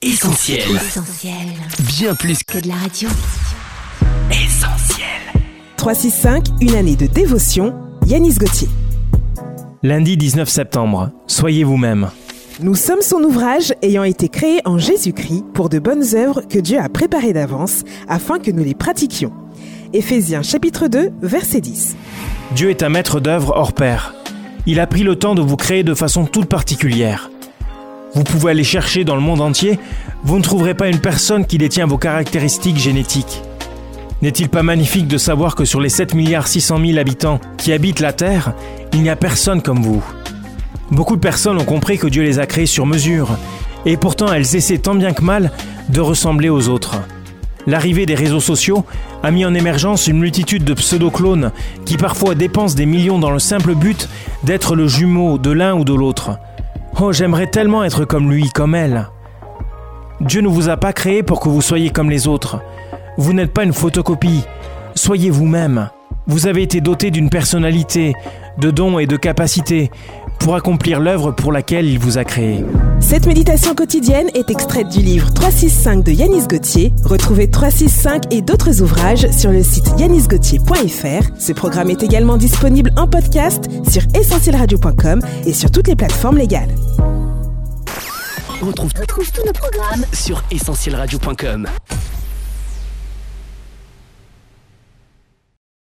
Essentiel. Essentiel. Bien plus Que de la radio. qu'essentiel. 365, une année de dévotion, Yanis Gauthier. Lundi 19 septembre, soyez vous-même. Nous sommes son ouvrage ayant été créé en Jésus-Christ pour de bonnes œuvres que Dieu a préparées d'avance afin que nous les pratiquions. Éphésiens chapitre 2, verset 10. Dieu est un maître d'œuvre hors pair. Il a pris le temps de vous créer de façon toute particulière. Vous pouvez aller chercher dans le monde entier, vous ne trouverez pas une personne qui détient vos caractéristiques génétiques. N'est-il pas magnifique de savoir que sur les 7 milliards 600 000 habitants qui habitent la Terre, il n'y a personne comme vous? Beaucoup de personnes ont compris que Dieu les a créés sur mesure, et pourtant elles essaient tant bien que mal de ressembler aux autres. L'arrivée des réseaux sociaux a mis en émergence une multitude de pseudo-clones qui parfois dépensent des millions dans le simple but d'être le jumeau de l'un ou de l'autre. Oh, j'aimerais tellement être comme lui, comme elle. Dieu ne vous a pas créé pour que vous soyez comme les autres. Vous n'êtes pas une photocopie. Soyez vous-même. Vous avez été doté d'une personnalité, de dons et de capacités pour accomplir l'œuvre pour laquelle il vous a créé. Cette méditation quotidienne est extraite du livre 365 de Yanis Gauthier. Retrouvez 365 et d'autres ouvrages sur le site yanisgauthier.fr. Ce programme est également disponible en podcast sur essentielradio.com et sur toutes les plateformes légales. On retrouve, Retrouve tous nos programmes sur essentielradio.com.